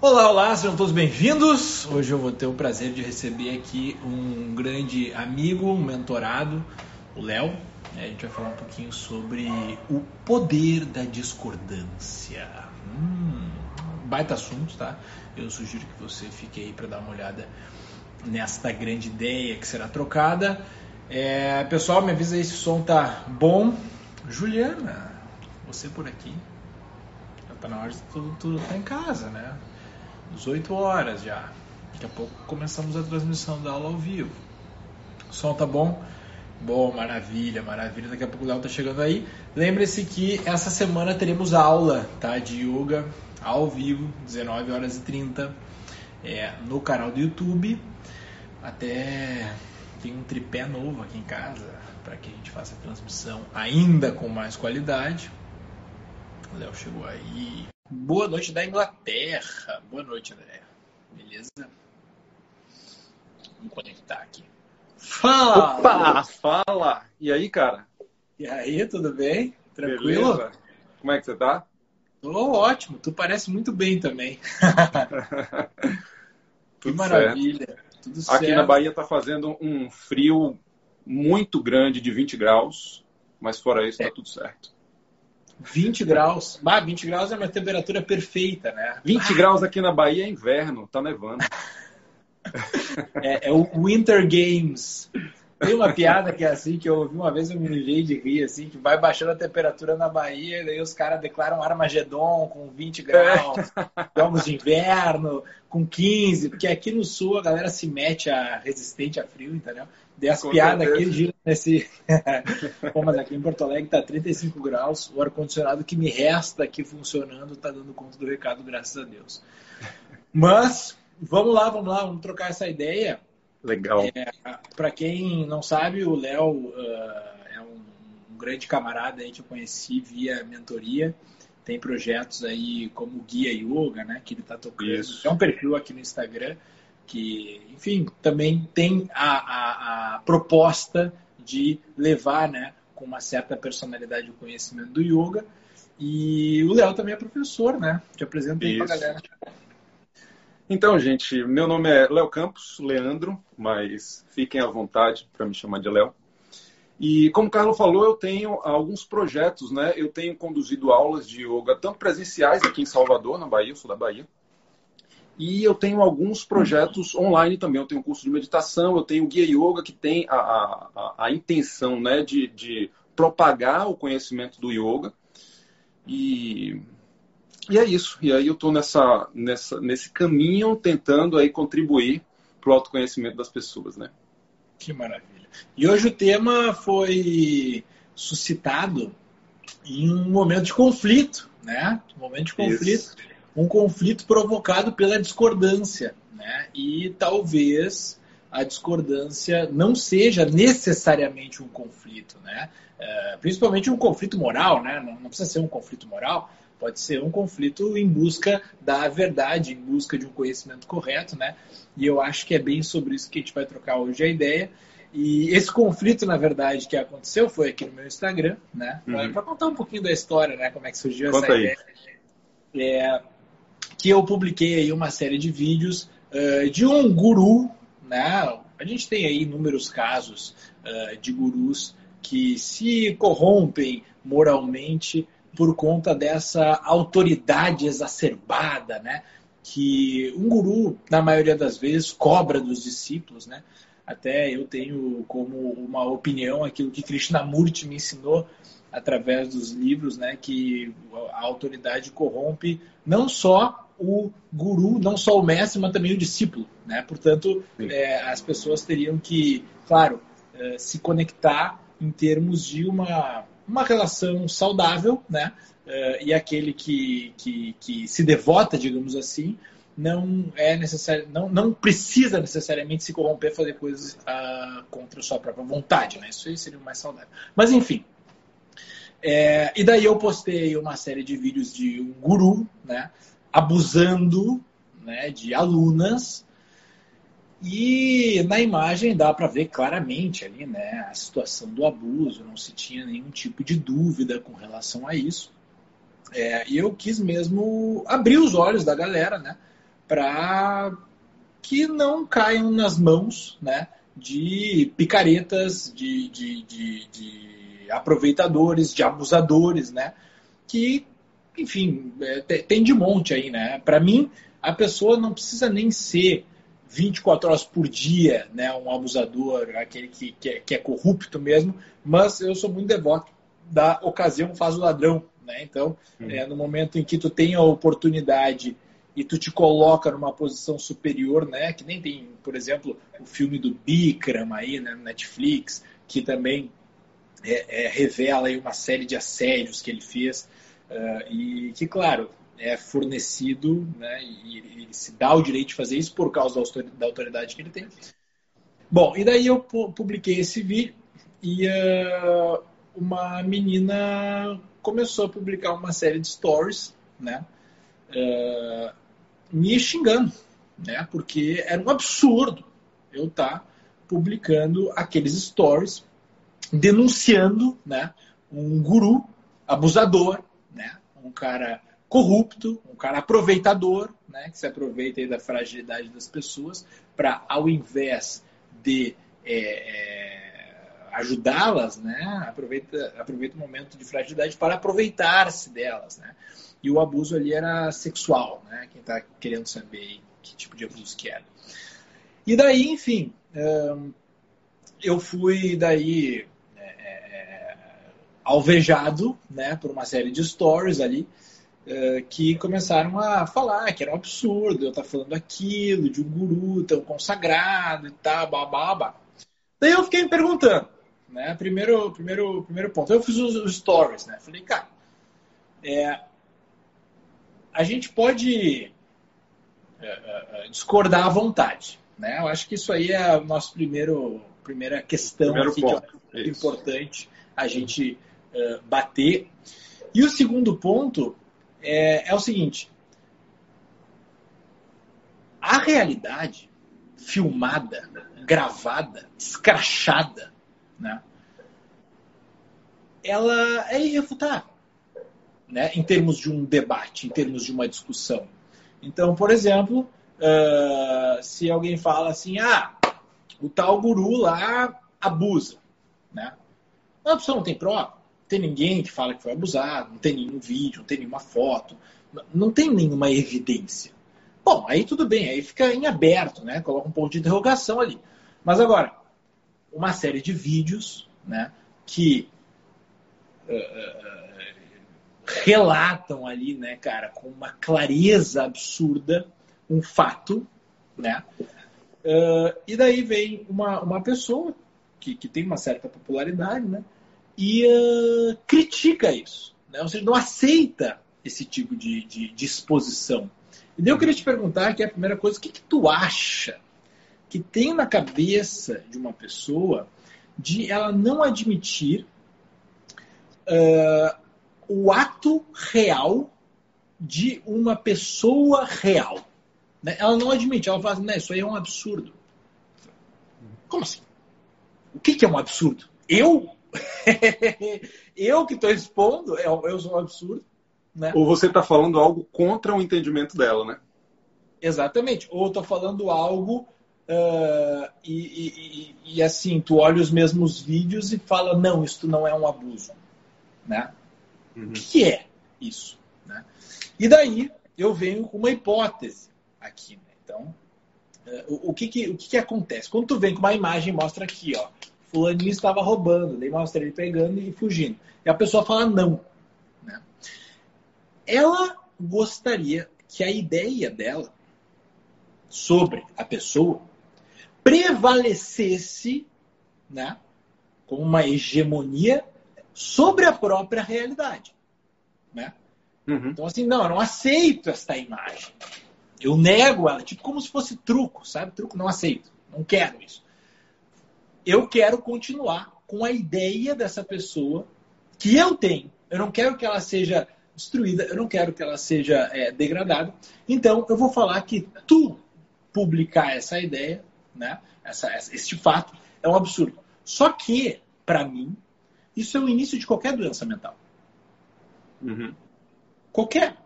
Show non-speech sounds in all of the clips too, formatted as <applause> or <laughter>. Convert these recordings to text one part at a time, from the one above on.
Olá, olá, sejam todos bem-vindos. Hoje eu vou ter o prazer de receber aqui um grande amigo, um mentorado, o Léo. A gente vai falar um pouquinho sobre o poder da discordância. Hum, baita assunto, tá? Eu sugiro que você fique aí para dar uma olhada nesta grande ideia que será trocada. É, pessoal, me avisa aí se o som tá bom. Juliana, você por aqui. Já tá na hora de tudo, tudo tá em casa, né? 18 horas já. Daqui a pouco começamos a transmissão da aula ao vivo. O som tá bom? Bom, maravilha, maravilha. Daqui a pouco o Léo tá chegando aí. Lembre-se que essa semana teremos aula tá, de yoga ao vivo, 19 horas e 30, é, no canal do YouTube. Até tem um tripé novo aqui em casa para que a gente faça a transmissão ainda com mais qualidade. O Léo chegou aí. Boa noite da Inglaterra. Boa noite, André. Beleza? Vamos conectar aqui. Fala! Opa, fala! E aí, cara? E aí, tudo bem? Tranquilo? Beleza. Como é que você tá? Tô ótimo. Tu parece muito bem também. <laughs> <laughs> que maravilha. Certo. Tudo certo. Aqui na Bahia tá fazendo um frio muito grande de 20 graus, mas fora isso é. tá tudo certo. 20 graus. Ah, 20 graus é uma temperatura perfeita, né? 20 graus aqui na Bahia é inverno, tá nevando. <laughs> é, é, o Winter Games. Tem uma piada que é assim, que eu ouvi uma vez, eu me liguei de rir, assim, que vai baixando a temperatura na Bahia, e daí os caras declaram Armagedon com 20 graus, é. jogos de inverno com 15, porque aqui no sul a galera se mete a resistente a frio, entendeu? Dei as piadas aqui, gira nesse. <laughs> Pô, mas aqui em Porto Alegre tá 35 graus, o ar-condicionado que me resta aqui funcionando tá dando conta do recado, graças a Deus. Mas, vamos lá, vamos lá, vamos trocar essa ideia. Legal. É, Para quem não sabe, o Léo uh, é um, um, grande camarada aí que eu conheci via mentoria. Tem projetos aí como Guia Yoga, né? Que ele está tocando. Isso. É um perfil aqui no Instagram que, enfim, também tem a, a, a proposta de levar, né? Com uma certa personalidade o conhecimento do yoga. E o Léo também é professor, né? Te apresento aí para a galera. Então, gente, meu nome é Léo Campos, Leandro, mas fiquem à vontade para me chamar de Léo. E como o Carlos falou, eu tenho alguns projetos, né? Eu tenho conduzido aulas de yoga, tanto presenciais aqui em Salvador, na Bahia, eu sou da Bahia. E eu tenho alguns projetos online também. Eu tenho um curso de meditação, eu tenho o Guia Yoga, que tem a, a, a intenção né, de, de propagar o conhecimento do yoga. E e é isso. E aí eu estou nessa, nessa, nesse caminho tentando aí contribuir para o autoconhecimento das pessoas, né? Que maravilha. E hoje o tema foi suscitado em um momento de conflito, né? Um momento de conflito. Isso. Um conflito provocado pela discordância, né? E talvez a discordância não seja necessariamente um conflito, né? É, principalmente um conflito moral, né? Não, não precisa ser um conflito moral, Pode ser um conflito em busca da verdade, em busca de um conhecimento correto, né? E eu acho que é bem sobre isso que a gente vai trocar hoje a ideia. E esse conflito, na verdade, que aconteceu foi aqui no meu Instagram, né? Uhum. Para contar um pouquinho da história, né? Como é que surgiu Conta essa aí. ideia. É, que eu publiquei aí uma série de vídeos uh, de um guru, né? A gente tem aí inúmeros casos uh, de gurus que se corrompem moralmente por conta dessa autoridade exacerbada, né? Que um guru, na maioria das vezes, cobra dos discípulos, né? Até eu tenho como uma opinião aquilo que Krishnamurti me ensinou através dos livros, né? Que a autoridade corrompe não só o guru, não só o mestre, mas também o discípulo, né? Portanto, é, as pessoas teriam que, claro, é, se conectar em termos de uma uma relação saudável, né? Uh, e aquele que, que, que se devota, digamos assim, não é necessário, não, não precisa necessariamente se corromper, fazer coisas uh, contra a sua própria vontade, né? Isso aí seria o mais saudável. Mas enfim. É, e daí eu postei uma série de vídeos de um guru, né? Abusando né, de alunas e na imagem dá para ver claramente ali, né, a situação do abuso, não se tinha nenhum tipo de dúvida com relação a isso. É, e eu quis mesmo abrir os olhos da galera, né, para que não caiam nas mãos né, de picaretas, de, de, de, de aproveitadores, de abusadores, né? Que, enfim, é, tem de monte aí, né? Para mim, a pessoa não precisa nem ser 24 horas por dia, né? Um abusador, aquele que, que, é, que é corrupto mesmo, mas eu sou muito devoto da ocasião faz o ladrão, né? Então, uhum. é, no momento em que tu tem a oportunidade e tu te coloca numa posição superior, né? Que nem tem, por exemplo, o filme do Bikram aí, né, no Netflix, que também é, é, revela aí uma série de assédios que ele fez uh, e que, claro, é fornecido, né? E ele se dá o direito de fazer isso por causa da autoridade que ele tem. Bom, e daí eu publiquei esse vídeo e uh, uma menina começou a publicar uma série de stories, né? Uh, me xingando, né? Porque era um absurdo eu estar tá publicando aqueles stories denunciando, né? Um guru abusador? Um cara corrupto, um cara aproveitador, né? Que se aproveita da fragilidade das pessoas para, ao invés de é, é, ajudá-las, né? Aproveita, aproveita o momento de fragilidade para aproveitar-se delas, né? E o abuso ali era sexual, né? Quem está querendo saber que tipo de abuso que era. E daí, enfim, eu fui daí alvejado, né? Por uma série de stories ali é, que começaram a falar que era um absurdo eu estar falando aquilo de um guru tão consagrado e tal, babá. Daí eu fiquei me perguntando, né? Primeiro, primeiro, primeiro ponto. Eu fiz os, stories, né? Falei, cara, é, a gente pode é, é, discordar à vontade. Né? Eu acho que isso aí é a nossa primeiro, primeira questão aqui, que é importante a gente uh, bater. E o segundo ponto é, é o seguinte: a realidade filmada, gravada, escrachada, né? ela é irrefutável né, em termos de um debate, em termos de uma discussão. Então, por exemplo, uh, se alguém fala assim, ah, o tal guru lá abusa, né? A pessoa não tem prova, tem ninguém que fala que foi abusado, não tem nenhum vídeo, não tem nenhuma foto, não tem nenhuma evidência. Bom, aí tudo bem, aí fica em aberto, né? Coloca um ponto de interrogação ali. Mas agora, uma série de vídeos, né? Que uh, relatam ali, né, cara, com uma clareza absurda um fato, né? Uh, e daí vem uma, uma pessoa que, que tem uma certa popularidade, né? E uh, critica isso, né? Ou seja, não aceita esse tipo de, de, de, exposição. E daí eu queria te perguntar, que é a primeira coisa, o que, que tu acha que tem na cabeça de uma pessoa de ela não admitir uh, o ato real de uma pessoa real. Né? Ela não admite, ela fala assim, isso aí é um absurdo. Como assim? O que, que é um absurdo? Eu? <laughs> eu que estou expondo, eu sou um absurdo. Né? Ou você está falando algo contra o entendimento dela, né? Exatamente. Ou estou falando algo uh, e, e, e, assim, tu olha os mesmos vídeos e fala, não, isso não é um abuso. Né? Uhum. O que é isso? Né? E daí eu venho com uma hipótese aqui. Né? Então, uh, o, o, que, que, o que, que acontece? Quando tu vem com uma imagem, mostra aqui, ó, fulaninho estava roubando, daí mostra ele pegando e fugindo. E a pessoa fala não. Né? Ela gostaria que a ideia dela sobre a pessoa prevalecesse né, como uma hegemonia sobre a própria realidade. Né? Uhum. Então, assim, não, eu não aceito esta imagem. Eu nego ela, tipo como se fosse truco, sabe? Truco, não aceito, não quero isso. Eu quero continuar com a ideia dessa pessoa que eu tenho. Eu não quero que ela seja destruída, eu não quero que ela seja é, degradada. Então, eu vou falar que tu publicar essa ideia, né, essa, este fato, é um absurdo. Só que, para mim, isso é o início de qualquer doença mental. Uhum. Qualquer.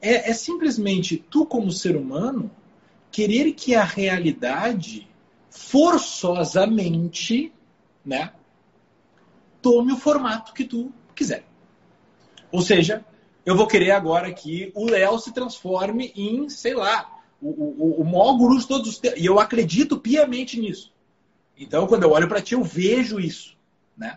é, é simplesmente tu, como ser humano, querer que a realidade forçosamente né, tome o formato que tu quiser. Ou seja, eu vou querer agora que o Léo se transforme em, sei lá, o, o, o maior guru de todos os tempos. E eu acredito piamente nisso. Então, quando eu olho para ti, eu vejo isso. Né?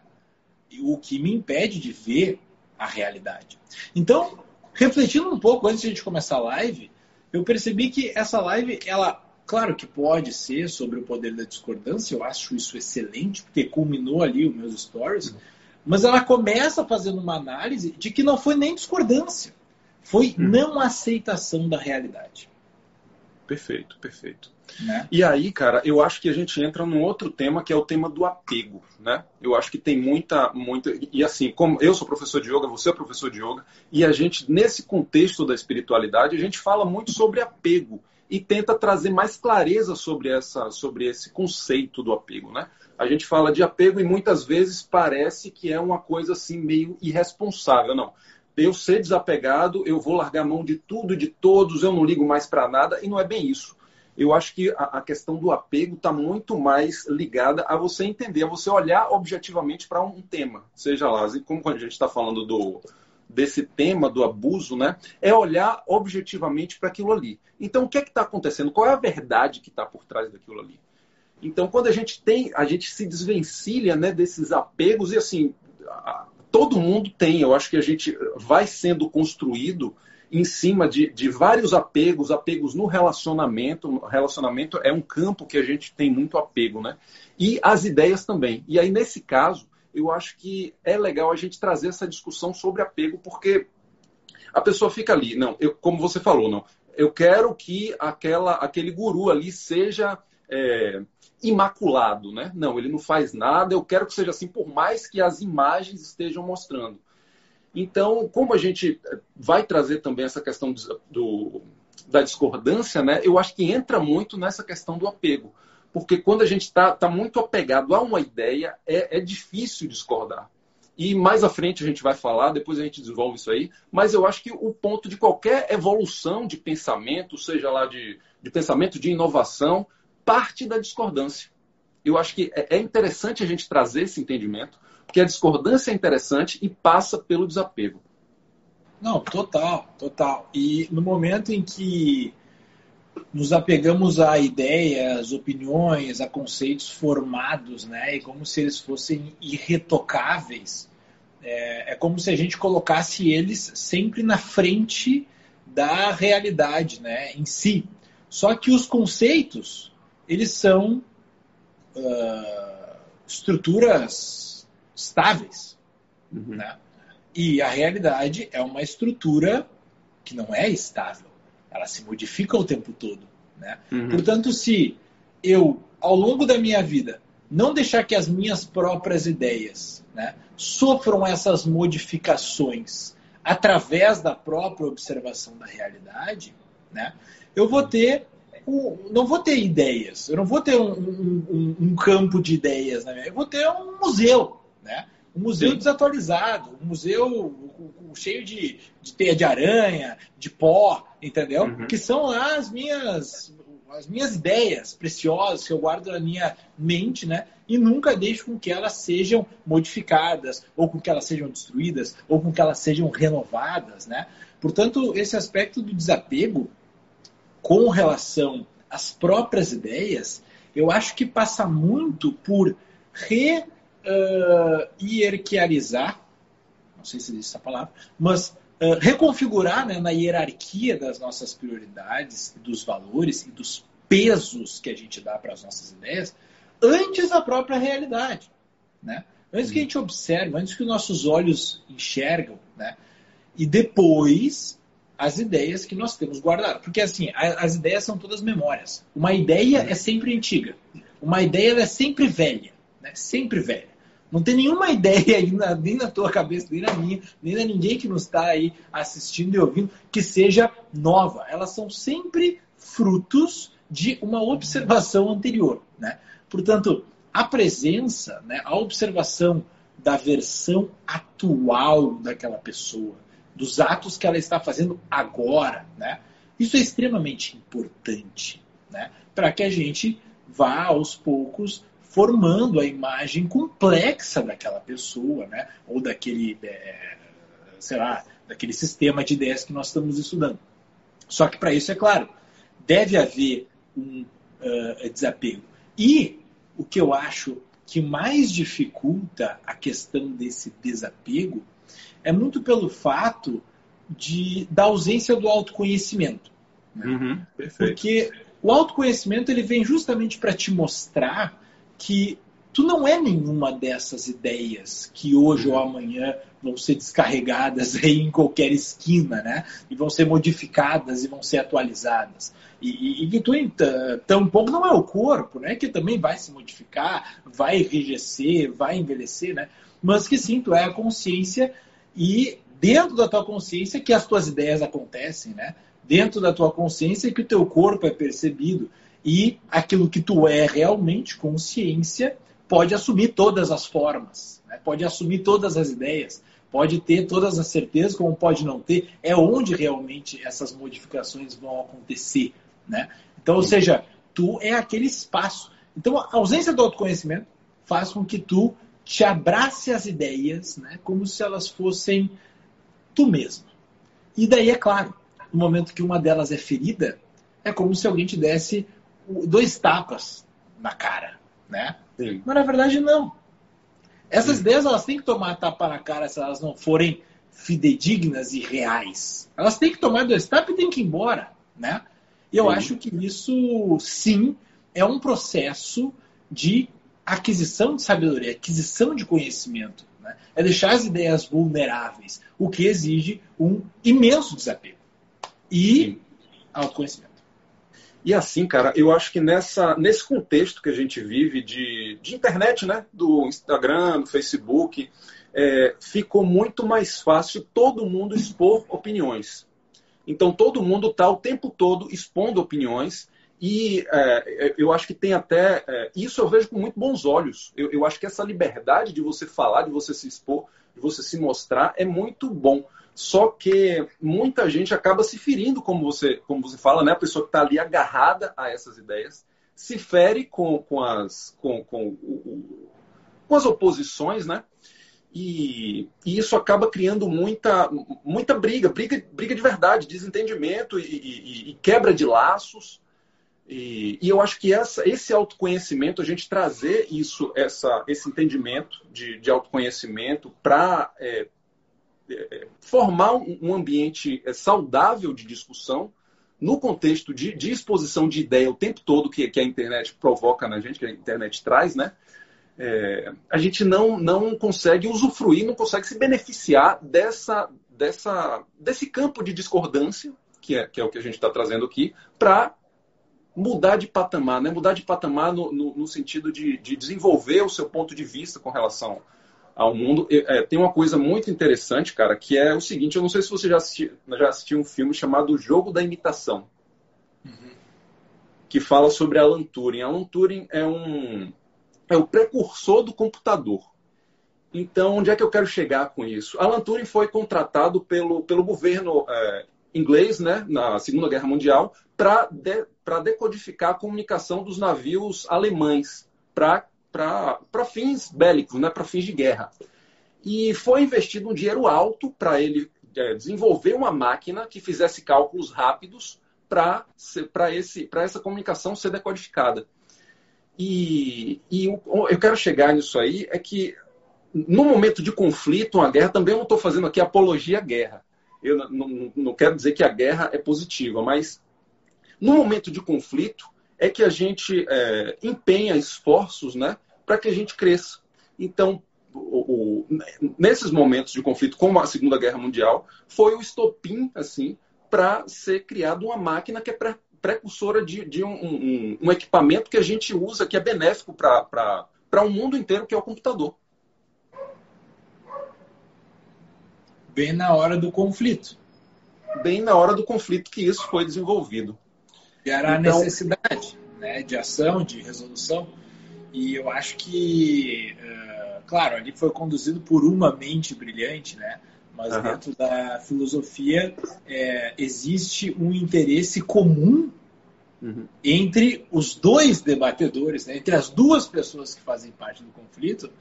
o que me impede de ver a realidade. Então, refletindo um pouco antes de a gente começar a live, eu percebi que essa live, ela, claro que pode ser sobre o poder da discordância, eu acho isso excelente, porque culminou ali os meus stories, mas ela começa fazendo uma análise de que não foi nem discordância, foi hum. não aceitação da realidade. Perfeito, perfeito. Né? E aí, cara, eu acho que a gente entra num outro tema que é o tema do apego, né? Eu acho que tem muita, muita. E assim, como eu sou professor de yoga, você é professor de yoga, e a gente, nesse contexto da espiritualidade, a gente fala muito sobre apego e tenta trazer mais clareza sobre, essa, sobre esse conceito do apego, né? A gente fala de apego e muitas vezes parece que é uma coisa assim meio irresponsável. Não, eu ser desapegado, eu vou largar mão de tudo, de todos, eu não ligo mais para nada, e não é bem isso. Eu acho que a, a questão do apego está muito mais ligada a você entender, a você olhar objetivamente para um tema, seja lá, como quando a gente está falando do, desse tema do abuso, né? É olhar objetivamente para aquilo ali. Então, o que é que está acontecendo? Qual é a verdade que está por trás daquilo ali? Então, quando a gente tem, a gente se desvencilha né, desses apegos e assim, todo mundo tem. Eu acho que a gente vai sendo construído em cima de, de vários apegos, apegos no relacionamento. Relacionamento é um campo que a gente tem muito apego, né? E as ideias também. E aí, nesse caso, eu acho que é legal a gente trazer essa discussão sobre apego, porque a pessoa fica ali, não, eu, como você falou, não, eu quero que aquela, aquele guru ali seja é, imaculado, né? Não, ele não faz nada, eu quero que seja assim, por mais que as imagens estejam mostrando. Então, como a gente vai trazer também essa questão do, da discordância, né? Eu acho que entra muito nessa questão do apego. Porque quando a gente está tá muito apegado a uma ideia, é, é difícil discordar. E mais à frente a gente vai falar, depois a gente desenvolve isso aí. Mas eu acho que o ponto de qualquer evolução de pensamento, seja lá de, de pensamento de inovação, parte da discordância. Eu acho que é, é interessante a gente trazer esse entendimento, porque a discordância é interessante e passa pelo desapego. Não, total, total. E no momento em que nos apegamos a ideias, opiniões, a conceitos formados, né? E como se eles fossem irretocáveis. É, é como se a gente colocasse eles sempre na frente da realidade, né? Em si. Só que os conceitos eles são uh, estruturas estáveis. Uhum. Né? E a realidade é uma estrutura que não é estável. Ela se modifica o tempo todo. Né? Uhum. Portanto, se eu, ao longo da minha vida, não deixar que as minhas próprias ideias né, sofram essas modificações através da própria observação da realidade, né, eu vou ter não vou ter ideias, eu não vou ter um, um, um campo de ideias, né? eu vou ter um museu, né? um museu Sim. desatualizado, um museu cheio de, de teia de aranha, de pó, entendeu? Uhum. Que são lá as minhas, as minhas ideias preciosas que eu guardo na minha mente, né? E nunca deixo com que elas sejam modificadas, ou com que elas sejam destruídas, ou com que elas sejam renovadas, né? Portanto, esse aspecto do desapego com relação às próprias ideias, eu acho que passa muito por re-hierarquizar, uh, não sei se existe essa palavra, mas uh, reconfigurar né, na hierarquia das nossas prioridades, dos valores e dos pesos que a gente dá para as nossas ideias, antes da própria realidade. Né? Antes que a gente observe, antes que os nossos olhos enxergam, né? e depois as ideias que nós temos guardadas. Porque assim, as ideias são todas memórias. Uma ideia é sempre antiga. Uma ideia é sempre velha. Né? Sempre velha. Não tem nenhuma <laughs> ideia aí na, nem na tua cabeça, nem na minha, nem na ninguém que nos está aí assistindo e ouvindo que seja nova. Elas são sempre frutos de uma observação anterior. Né? Portanto, a presença, né, a observação da versão atual daquela pessoa, dos atos que ela está fazendo agora. Né? Isso é extremamente importante né? para que a gente vá aos poucos formando a imagem complexa daquela pessoa, né? ou daquele, é, sei lá, daquele sistema de ideias que nós estamos estudando. Só que para isso, é claro, deve haver um uh, desapego. E o que eu acho que mais dificulta a questão desse desapego é muito pelo fato de, da ausência do autoconhecimento. Né? Uhum, Porque o autoconhecimento ele vem justamente para te mostrar que tu não é nenhuma dessas ideias que hoje ou amanhã vão ser descarregadas <laughs> aí em qualquer esquina, né? E vão ser modificadas e vão ser atualizadas. E, e, e que tu tampouco não é o corpo, né? Que também vai se modificar, vai enrijecer, vai envelhecer, né? Mas que sim, tu é a consciência e dentro da tua consciência que as tuas ideias acontecem, né? Dentro da tua consciência que o teu corpo é percebido e aquilo que tu é realmente, consciência, pode assumir todas as formas, né? pode assumir todas as ideias, pode ter todas as certezas, como pode não ter, é onde realmente essas modificações vão acontecer. Né? Então, ou seja, tu é aquele espaço. Então, a ausência do autoconhecimento faz com que tu te abrace as ideias né, como se elas fossem tu mesmo. E daí, é claro, no momento que uma delas é ferida, é como se alguém te desse dois tapas na cara. Né? Sim. Mas na verdade, não. Essas Sim. ideias elas têm que tomar tapa na cara se elas não forem fidedignas e reais. Elas têm que tomar dois tapas e têm que ir embora. Né? E eu sim. acho que isso, sim, é um processo de aquisição de sabedoria, aquisição de conhecimento. Né? É deixar as ideias vulneráveis, o que exige um imenso desapego e sim. autoconhecimento. E assim, cara, eu acho que nessa, nesse contexto que a gente vive de, de internet, né? Do Instagram, do Facebook, é, ficou muito mais fácil todo mundo expor opiniões. Então todo mundo está o tempo todo expondo opiniões e é, eu acho que tem até. É, isso eu vejo com muito bons olhos. Eu, eu, acho que essa liberdade de você falar, de você se expor, de você se mostrar, é muito bom. Só que muita gente acaba se ferindo, como você, como você fala, né? A pessoa que está ali agarrada a essas ideias se fere com, com, as, com, com, com as oposições, né? E, e, isso acaba criando muita, muita briga, briga, briga de verdade, desentendimento e, e, e quebra de laços. E, eu acho que essa, esse autoconhecimento, a gente trazer isso, essa, esse entendimento de, de autoconhecimento para é, formar um, ambiente é, saudável de discussão no contexto de, de exposição de ideia o tempo todo que, que a internet provoca na gente, que a internet traz, né? é, a gente não, não consegue usufruir, não consegue se beneficiar dessa, dessa, desse campo de discordância, que é, que é o que a gente está trazendo aqui, para mudar de patamar, né? mudar de patamar no, no, no sentido de, de, desenvolver o seu ponto de vista com relação ao mundo. É, tem uma coisa muito interessante, cara, que é o seguinte: eu não sei se você já, assisti, já assistiu um filme chamado O Jogo da Imitação, uhum. que fala sobre Alan Turing. Alan Turing é um é o precursor do computador. Então, onde é que eu quero chegar com isso? Alan Turing foi contratado pelo, pelo governo é, inglês, né, na Segunda Guerra Mundial, para de, decodificar a comunicação dos navios alemães para fins bélicos, né, para fins de guerra. E foi investido um dinheiro alto para ele é, desenvolver uma máquina que fizesse cálculos rápidos para essa comunicação ser decodificada. E, e eu quero chegar nisso aí, é que no momento de conflito, uma guerra, também eu não estou fazendo aqui apologia à guerra. Eu não quero dizer que a guerra é positiva, mas no momento de conflito é que a gente é, empenha esforços né, para que a gente cresça. Então, o, o, nesses momentos de conflito, como a Segunda Guerra Mundial, foi o estopim assim, para ser criada uma máquina que é precursora de, de um, um, um, equipamento que a gente usa, que é benéfico para o um mundo inteiro, que é o computador. Bem na hora do conflito. Bem na hora do conflito que isso foi desenvolvido. E era então, a necessidade né, de ação, de resolução. E eu acho que, uh, claro, ali foi conduzido por uma mente brilhante, né? mas uhum. dentro da filosofia é, existe um interesse comum uhum. entre os dois debatedores, né, entre as duas pessoas que fazem parte do conflito,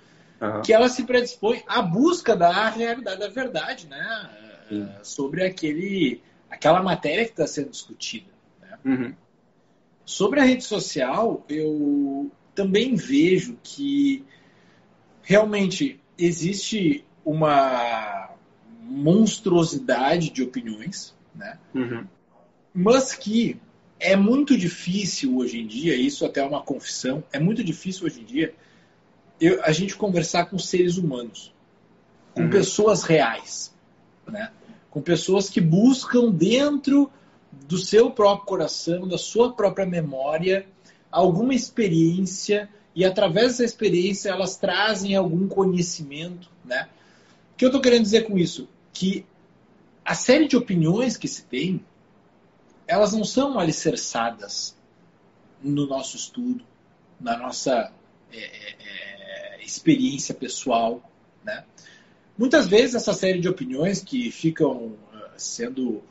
uhum. que ela se predispõe à busca da realidade, da verdade, né, sobre aquele, aquela matéria que está sendo discutida. Uhum. Sobre a rede social, eu também vejo que realmente existe uma monstruosidade de opiniões, né? Uhum. mas que é muito difícil hoje em dia, isso até é uma confissão, é muito difícil hoje em dia eu, a gente conversar com seres humanos, com uhum. pessoas reais, né? com pessoas que buscam dentro do seu próprio coração, da sua própria memória, alguma experiência e através dessa experiência elas trazem algum conhecimento, né? O que eu estou querendo dizer com isso? Que a série de opiniões que se tem, elas não são alicerçadas no nosso estudo, na nossa é, é, é experiência pessoal, né? Muitas vezes essa série de opiniões que ficam uh, sendo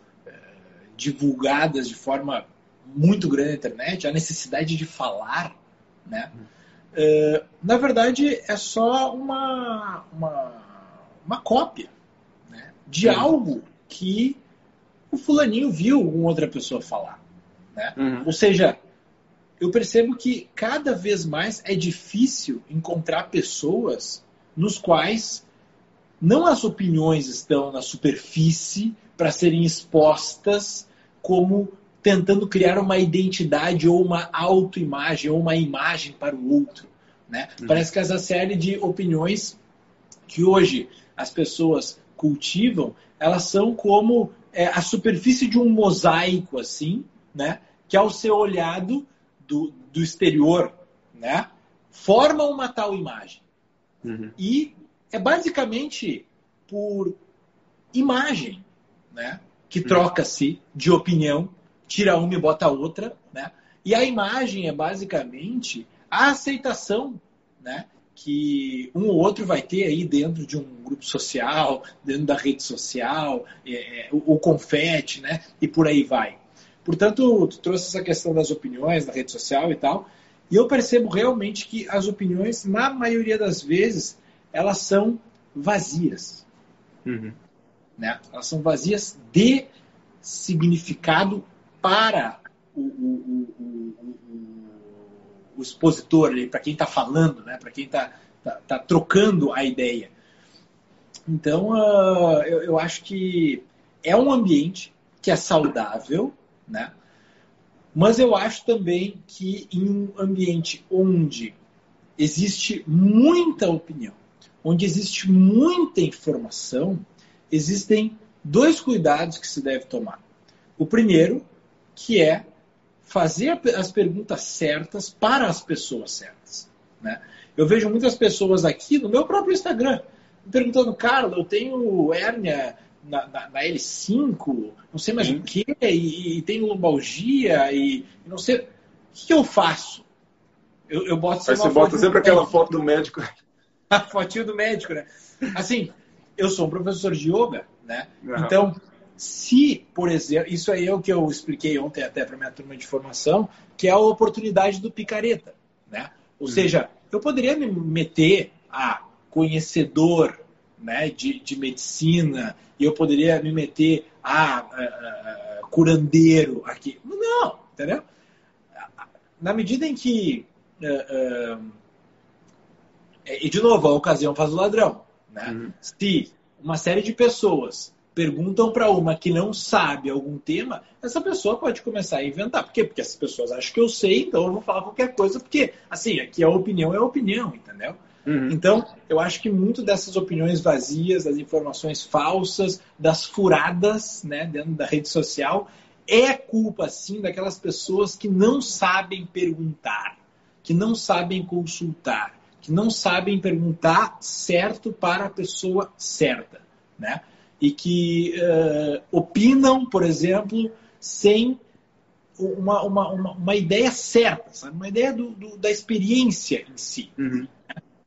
divulgadas de forma muito grande na internet, a necessidade de falar, né? Uh, na verdade é só uma, uma, uma cópia né? de algo que o fulaninho viu uma outra pessoa falar. Né? Uhum. Ou seja, eu percebo que cada vez mais é difícil encontrar pessoas nos quais não as opiniões estão na superfície para serem expostas como tentando criar uma identidade ou uma autoimagem ou uma imagem para o outro. Né? Uhum. Parece que essa série de opiniões que hoje as pessoas cultivam, elas são como é, a superfície de um mosaico, assim, né? que ao ser olhado do, do exterior, né? forma uma tal imagem. Uhum. E é basicamente por imagem, né? Que troca-se de opinião, tira uma e bota outra, né? E a imagem é basicamente a aceitação, né? Que um ou outro vai ter aí dentro de um grupo social, dentro da rede social, é, é, o, o confete, né? E por aí vai. Portanto, tu trouxe essa questão das opiniões na rede social e tal, e eu percebo realmente que as opiniões, na maioria das vezes, elas são vazias. Uhum. Né? Elas são vazias de significado para o, o, o, o expositor, para quem está falando, né? para quem está tá, tá trocando a ideia. Então, uh, eu, eu acho que é um ambiente que é saudável, né? Mas eu acho também que em um ambiente onde existe muita opinião, onde existe muita informação, existem dois cuidados que se deve tomar. O primeiro, que é fazer as perguntas certas para as pessoas certas. Né? Eu vejo muitas pessoas aqui no meu próprio Instagram perguntando, Carlos, eu tenho hérnia na, na, na L5, não sei mais o que, e, e tenho lombalgia, e, não sei. O que, que eu faço? Eu, eu boto Aí você bota sempre aquela foto do médico. <laughs> a fotinho do médico, né? Assim, eu sou um professor de yoga, né? Uhum. Então, se, por exemplo, isso aí é o que eu expliquei ontem até para minha turma de formação, que é a oportunidade do picareta, né? Ou uhum. seja, eu poderia me meter a conhecedor né, de, de medicina e eu poderia me meter a, a, a, curandeiro aqui. Não, entendeu? Na medida em que uh, uh, e, de novo, a ocasião faz o ladrão. Né? Uhum. Se uma série de pessoas perguntam para uma que não sabe algum tema, essa pessoa pode começar a inventar. Por quê? Porque essas pessoas acham que eu sei, então eu vou falar qualquer coisa, porque, assim, aqui a opinião é a opinião, entendeu? Uhum. Então, eu acho que muito dessas opiniões vazias, das informações falsas, das furadas né, dentro da rede social, é culpa, sim, daquelas pessoas que não sabem perguntar, que não sabem consultar, que não sabem perguntar certo para a pessoa certa, né? E que uh, opinam, por exemplo, sem uma, uma, uma, uma, ideia certa, sabe? uma ideia do, do, da experiência em si. Uhum.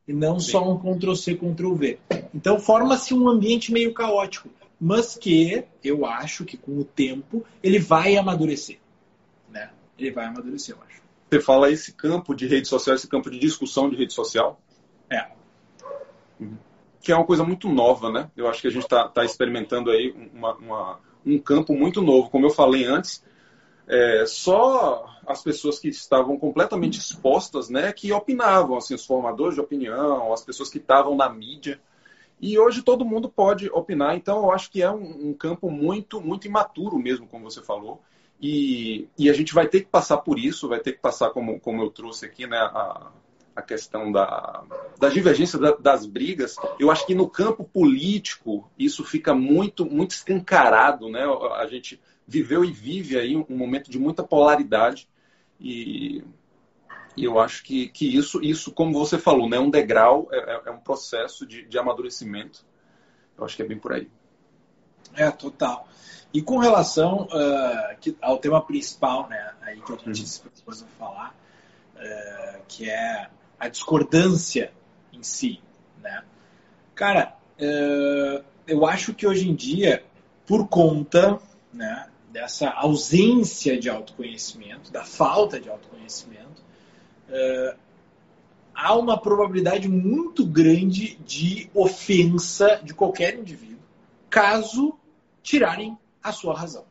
e não Sim. só um Ctrl-C, Ctrl-V. Então forma-se um ambiente meio caótico, mas que eu acho que com o tempo ele vai amadurecer. Né? Ele vai amadurecer, eu acho. Você fala esse campo de rede social, esse campo de discussão de rede social? É. Uhum. Que é uma coisa muito nova, né? Eu acho que a gente está tá experimentando aí uma, uma, um campo muito novo. Como eu falei antes, é, só as pessoas que estavam completamente expostas, né, que opinavam, assim, os formadores de opinião, as pessoas que estavam na mídia. E hoje todo mundo pode opinar, então eu acho que é um, um campo muito, muito imaturo mesmo, como você falou. E, e, a gente vai ter que passar por isso, vai ter que passar, como, como eu trouxe aqui, né, a, a questão da, da divergência da, das brigas. Eu acho que no campo político isso fica muito, muito escancarado. Né? A gente viveu e vive aí um momento de muita polaridade. E, e eu acho que, que isso, isso, como você falou, né, é um degrau, é, é, é um processo de, de amadurecimento. Eu acho que é bem por aí. É, total. E com relação uh, ao tema principal, né, aí que a gente se propôs a falar, uh, que é a discordância em si, né? Cara, uh, eu acho que hoje em dia, por conta né, dessa ausência de autoconhecimento, da falta de autoconhecimento, há uma probabilidade muito grande de ofensa de qualquer indivíduo, caso tirarem a sua razão.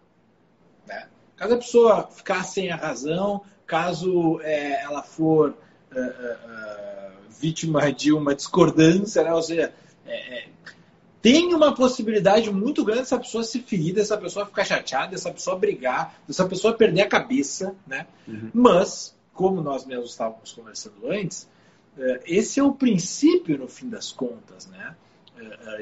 Né? Caso a pessoa ficar sem a razão, caso é, ela for uh, uh, vítima de uma discordância, né? ou seja, é, é, tem uma possibilidade muito grande dessa pessoa se ferir, dessa pessoa ficar chateada, dessa pessoa brigar, dessa pessoa perder a cabeça, né? Uhum. Mas, como nós mesmos estávamos conversando antes, esse é o princípio, no fim das contas, né?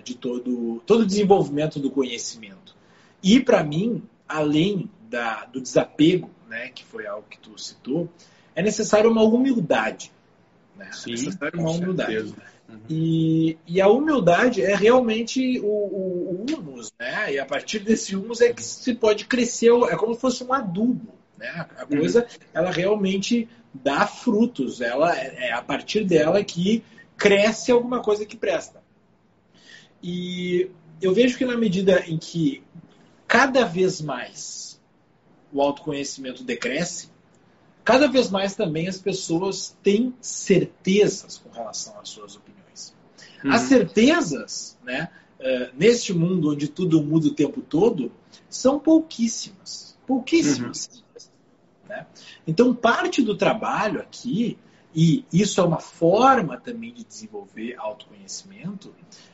De todo, todo o desenvolvimento do conhecimento. E para mim, além da, do desapego, né, que foi algo que tu citou, é necessário uma humildade. Né? Sim, é necessário uma humildade. Uhum. E, e, a humildade é realmente o, o, o, humus, né? E a partir desse humus é que se pode crescer, é como se fosse um adubo, né? A uhum. coisa, uhum. ela realmente dá frutos, ela é, é a partir dela que cresce alguma coisa que presta. E eu vejo que na medida em que cada vez mais o autoconhecimento decresce, cada vez mais também as pessoas têm certezas com relação às suas opiniões. Uhum. As certezas, né, uh, neste mundo onde tudo muda o tempo todo, são pouquíssimas. Pouquíssimas. Uhum. Né? Então, parte do trabalho aqui, e isso é uma forma também de desenvolver autoconhecimento,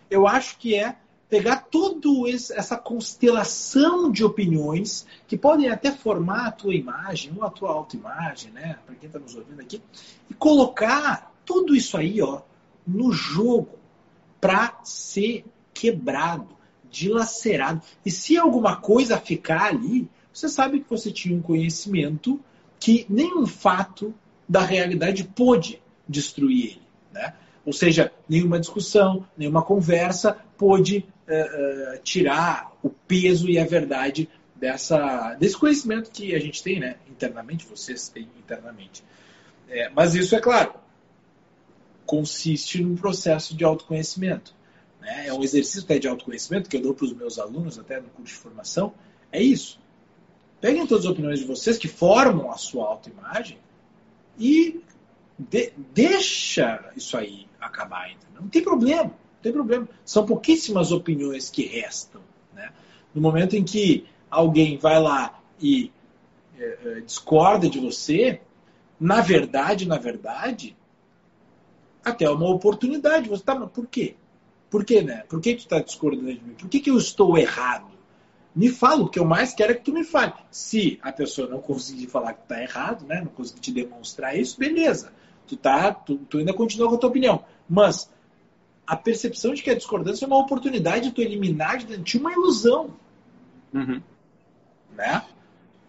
eu acho que é pegar toda essa constelação de opiniões que podem até formar a tua imagem ou a tua autoimagem, né, para quem está nos ouvindo aqui, e colocar tudo isso aí, ó, no jogo para ser quebrado, dilacerado. E se alguma coisa ficar ali, você sabe que você tinha um conhecimento que nenhum fato da realidade pôde destruir ele, né? Ou seja, nenhuma discussão, nenhuma conversa pôde uh, uh, tirar o peso e a verdade dessa, desse conhecimento que a gente tem né, internamente, vocês têm internamente. É, mas isso, é claro, consiste num processo de autoconhecimento. Né? É um exercício até de autoconhecimento que eu dou para os meus alunos, até no curso de formação. É isso. Peguem todas as opiniões de vocês que formam a sua autoimagem e de, deixa isso aí acabar. Entendeu? Não tem problema tem problema. São pouquíssimas opiniões que restam. Né? No momento em que alguém vai lá e é, é, discorda de você, na verdade, na verdade, até uma oportunidade. Você tá, mas por quê? Por quê, né? Por que tu está discordando de mim? Por que, que eu estou errado? Me fala, o que eu mais quero é que tu me fale. Se a pessoa não conseguir falar que está errado, né? não conseguir te demonstrar isso, beleza. Tu, tá, tu, tu ainda continua com a tua opinião. Mas a percepção de que a discordância é uma oportunidade de tu eliminar de ti uma ilusão. Uhum. Né?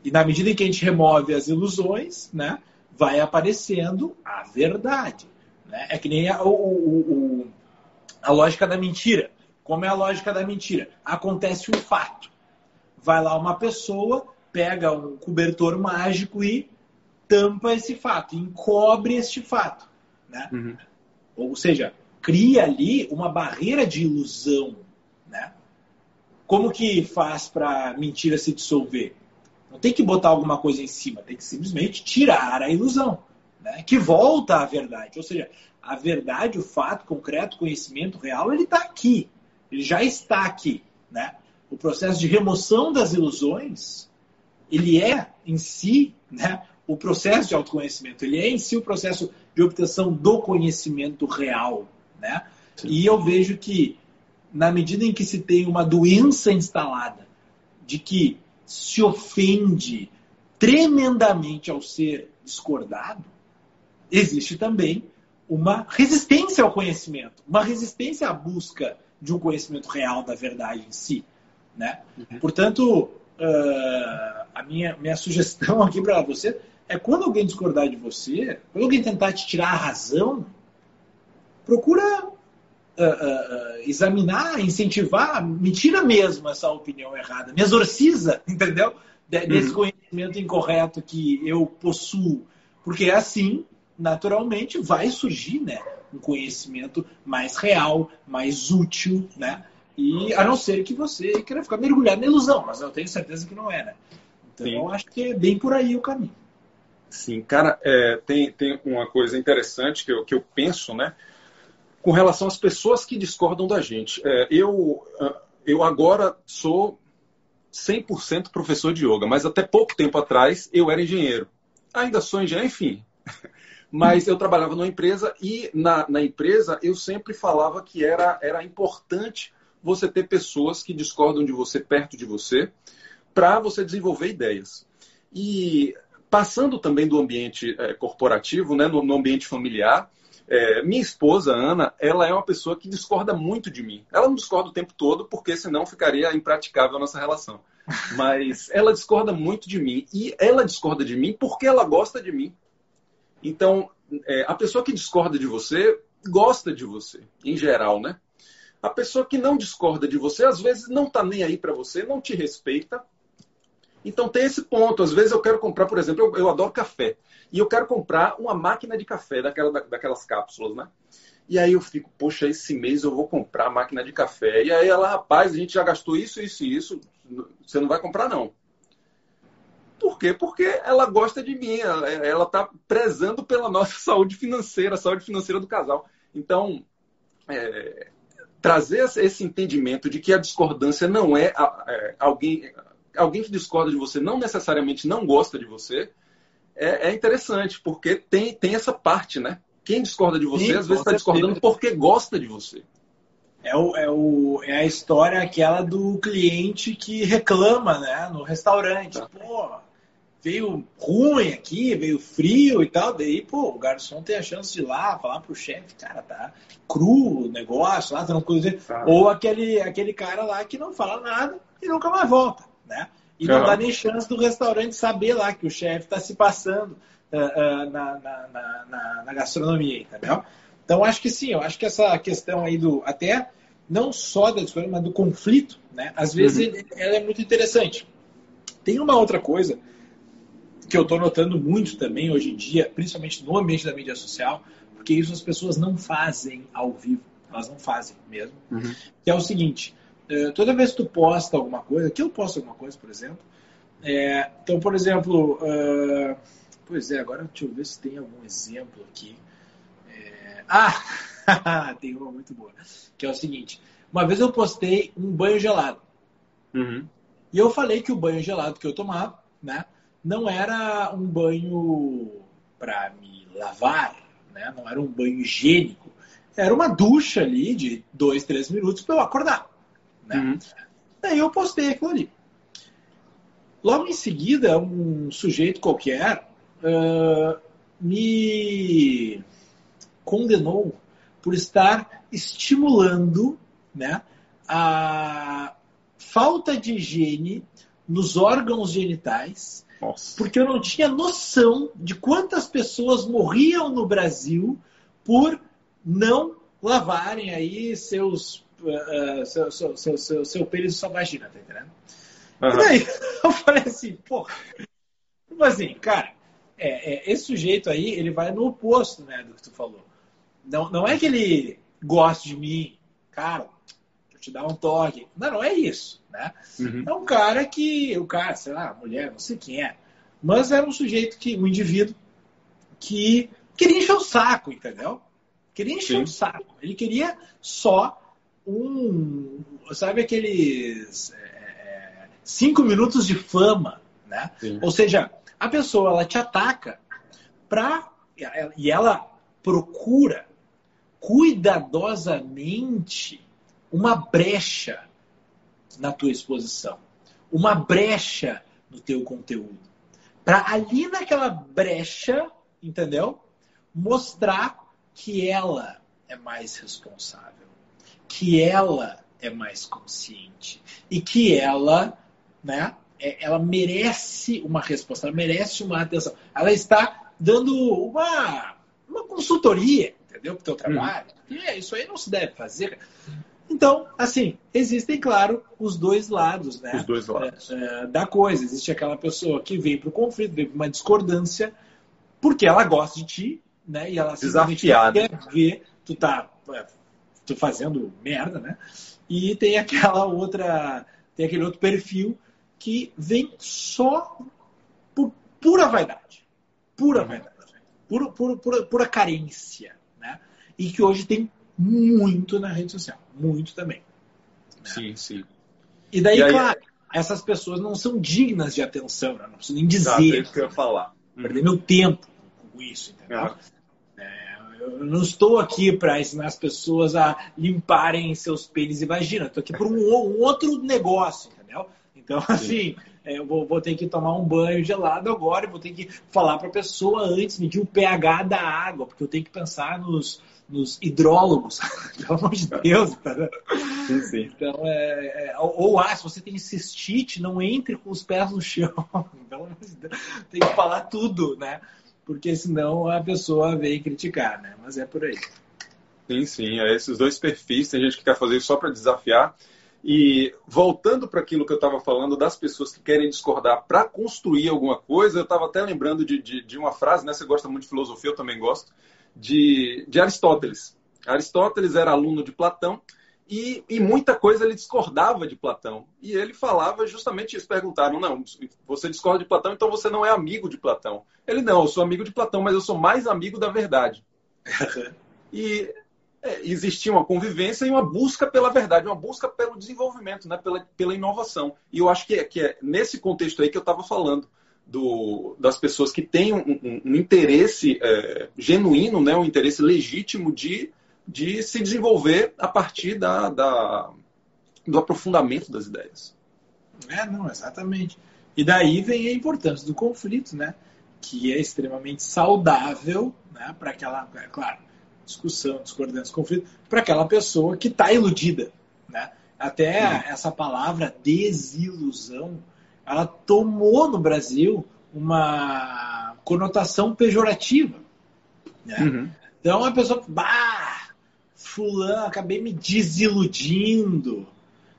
E na medida em que a gente remove as ilusões, né, vai aparecendo a verdade. Né? É que nem a, o, o, a lógica da mentira. Como é a lógica da mentira? Acontece um fato. Vai lá uma pessoa, pega um cobertor mágico e tampa esse fato, encobre este fato. Né? Uhum. Ou seja, cria ali uma barreira de ilusão. Né? Como que faz para a mentira se dissolver? Não tem que botar alguma coisa em cima, tem que simplesmente tirar a ilusão, né? que volta à verdade. Ou seja, a verdade, o fato concreto, o conhecimento real, ele está aqui. Ele já está aqui. Né? O processo de remoção das ilusões, ele é em si né, o processo de autoconhecimento, ele é em si o processo de obtenção do conhecimento real. Né? E eu vejo que, na medida em que se tem uma doença instalada de que se ofende tremendamente ao ser discordado, existe também uma resistência ao conhecimento, uma resistência à busca de um conhecimento real da verdade em si. Né? Uhum. Portanto, uh, a minha, minha sugestão <laughs> aqui para você é quando alguém discordar de você, quando alguém tentar te tirar a razão, procura uh, uh, examinar, incentivar, me tira mesmo essa opinião errada, me exorciza, <laughs> entendeu? Desse uhum. conhecimento incorreto que eu possuo. Porque é assim, naturalmente, vai surgir né, um conhecimento mais real, mais útil, né? E a não ser que você queira ficar mergulhado na ilusão, mas eu tenho certeza que não é, né? Então, Sim. eu acho que é bem por aí o caminho. Sim, cara, é, tem, tem uma coisa interessante que eu, que eu penso, né? Com relação às pessoas que discordam da gente. É, eu, ah, eu agora sou 100% professor de yoga, mas até pouco tempo atrás eu era engenheiro. Ainda sou engenheiro, enfim. <laughs> Mas eu trabalhava numa empresa e na, na empresa eu sempre falava que era, era importante você ter pessoas que discordam de você perto de você para você desenvolver ideias. E passando também do ambiente é, corporativo, né, no, no ambiente familiar, é, minha esposa, Ana, ela é uma pessoa que discorda muito de mim. Ela não discorda o tempo todo, porque senão ficaria impraticável a nossa relação. <laughs> Mas ela discorda muito de mim. E ela discorda de mim porque ela gosta de mim. Então, é, a pessoa que discorda de você gosta de você, em geral, né? A pessoa que não discorda de você, às vezes não está nem aí para você, não te respeita. Então tem esse ponto. Às vezes eu quero comprar, por exemplo, eu, eu adoro café. E eu quero comprar uma máquina de café, daquela, daquelas cápsulas, né? E aí eu fico, poxa, esse mês eu vou comprar a máquina de café. E aí ela, rapaz, a gente já gastou isso, isso e isso. Você não vai comprar, não. Por quê? Porque ela gosta de mim, ela está prezando pela nossa <laughs> saúde financeira, saúde financeira do casal. Então, é, trazer esse entendimento de que a discordância não é, é, alguém, alguém que discorda de você não necessariamente não gosta de você, é, é interessante, porque tem, tem essa parte, né? Quem discorda de você, Sim, às vezes está discordando porque gosta de você. É, o, é, o, é a história aquela do cliente que reclama, né? No restaurante. Tá. Pô, veio ruim aqui, veio frio e tal. Daí, pô, o garçom tem a chance de ir lá falar pro chefe, cara, tá cru o negócio lá, tranquilo. Ah. Ou aquele, aquele cara lá que não fala nada e nunca mais volta, né? E não, dá nem chance do restaurante saber lá que o chefe está se passando uh, uh, na, na, na, na, gastronomia, entendeu? Então, acho que sim, eu acho que essa questão aí do. Até não só da discussão, mas do conflito, né? Às vezes uhum. ela é muito interessante. Tem uma outra coisa que eu estou notando muito também hoje em dia, principalmente no ambiente da mídia social, porque isso as pessoas não fazem ao vivo, elas não fazem mesmo, uhum. que é o seguinte, eh, toda vez que tu posta alguma coisa, que eu posto alguma coisa, por exemplo, é, então, por exemplo, uh, pois é, agora deixa eu ver se tem algum exemplo aqui. É, ah, <laughs> tem uma muito boa, que é o seguinte, uma vez eu postei um banho gelado, uhum. e eu falei que o banho gelado que eu tomava, né, não era um banho para me lavar, né? não era um banho higiênico. Era uma ducha ali de dois, três minutos para eu acordar. Né? Uhum. Daí eu postei aquilo ali. Logo em seguida, um sujeito qualquer uh, me condenou por estar estimulando né, a falta de higiene nos órgãos genitais nossa. Porque eu não tinha noção de quantas pessoas morriam no Brasil por não lavarem aí seus seu, seu, seu, seu, seu pênis e sua vagina, tá entendendo? Uhum. E daí <laughs> eu falei assim, pô, como assim, cara, é, é, esse sujeito aí, ele vai no oposto né, do que tu falou. Não, não é que ele goste de mim, cara, eu te dar um toque. Não, não é isso, né? Uhum. É um cara que, o cara, sei lá, mulher, não sei quem é, mas era um sujeito que, um indivíduo que queria encher o saco, entendeu? Queria encher Sim. o saco. Ele queria só um, sabe aqueles é, é cinco minutos de fama, né? Sim. Ou seja, a pessoa ela te ataca pra, e ela procura cuidadosamente uma brecha na tua exposição, uma brecha no teu conteúdo. Para ali naquela brecha, entendeu? Mostrar que ela é mais responsável, que ela é mais consciente e que ela, né, é, ela merece uma resposta, ela merece uma atenção. Ela está dando uma, uma consultoria, entendeu? Para o teu uhum. trabalho. Hum. E é, isso aí não se deve fazer. Então, assim, existem, claro, os dois lados, né? Os dois lados. É, é, da coisa. Existe aquela pessoa que vem para o conflito, vem para uma discordância, porque ela gosta de ti, né? E ela Desafiada. quer ver tu tá fazendo merda, né? E tem aquela outra, tem aquele outro perfil que vem só por pura vaidade. Pura uhum. vaidade. Pura, pura, pura, pura carência, né? E que hoje tem muito na rede social. Muito também. Né? Sim, sim. E daí, e aí, claro, essas pessoas não são dignas de atenção, né? não preciso nem dizer. Exato, é isso que eu ia falar. Perder meu tempo com isso, entendeu? Uhum. É, eu não estou aqui para ensinar as pessoas a limparem seus pênis e vagina. Estou aqui por um, um, outro negócio, entendeu? Então, assim, é, eu vou, vou, ter que tomar um banho gelado agora e vou ter que falar para a pessoa antes, medir o pH da água, porque eu tenho que pensar nos, nos hidrólogos, <laughs> pelo amor de Deus. Cara. Sim, sim. Então, é, é, ou, ah, se você tem cistite, não entre com os pés no chão. <laughs> Deus. Tem que falar tudo, né? Porque senão a pessoa vem criticar, né? Mas é por aí. Sim, sim. É esses dois perfis, tem gente que quer fazer só para desafiar. E voltando para aquilo que eu estava falando das pessoas que querem discordar para construir alguma coisa, eu estava até lembrando de, de, de, uma frase, né? Você gosta muito de filosofia, eu também gosto de, de Aristóteles. Aristóteles era aluno de Platão e, e, muita coisa ele discordava de Platão. E ele falava justamente isso. Perguntaram: não, você discorda de Platão, então você não é amigo de Platão. Ele: não, eu sou amigo de Platão, mas eu sou mais amigo da verdade. <laughs> e é, existia uma convivência e uma busca pela verdade, uma busca pelo desenvolvimento, né, pela, pela inovação. E eu acho que é, que é nesse contexto aí que eu estava falando do, das pessoas que têm um, um, um interesse é, genuíno, né, um interesse legítimo de, de se desenvolver a partir da, da, do aprofundamento das ideias. É, não, exatamente. E daí vem a importância do conflito, né? Que é extremamente saudável, né? Para aquela, é claro, discussão, discordância, conflito, para aquela pessoa que está iludida, né? Até essa palavra desilusão ela tomou no Brasil uma conotação pejorativa. Né? Uhum. Então a pessoa, bah, fulano, acabei me desiludindo.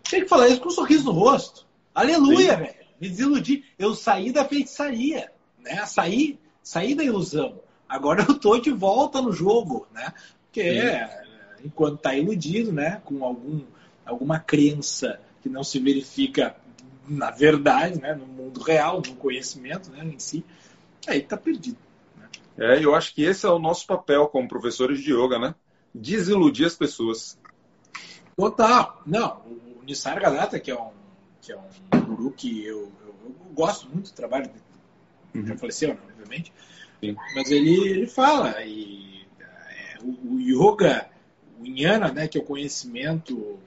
Tem que falar isso com um sorriso no rosto. Aleluia, velho. Me desiludi. Eu saí da feitiçaria, né? Saí, saí da ilusão. Agora eu tô de volta no jogo, né? Porque é, enquanto tá iludido, né? Com algum, alguma crença que não se verifica na verdade, né, no mundo real, no conhecimento né, em si, aí está perdido. Né? É, eu acho que esse é o nosso papel como professores de yoga, né? Desiludir as pessoas. Total. Não, o Nisargadatta, que é um, que é um guru que eu, eu, eu gosto muito do trabalho dele, uhum. já faleceu, né, obviamente, Sim. mas ele, ele fala, e é, o, o yoga, o Jnana, né, que é o conhecimento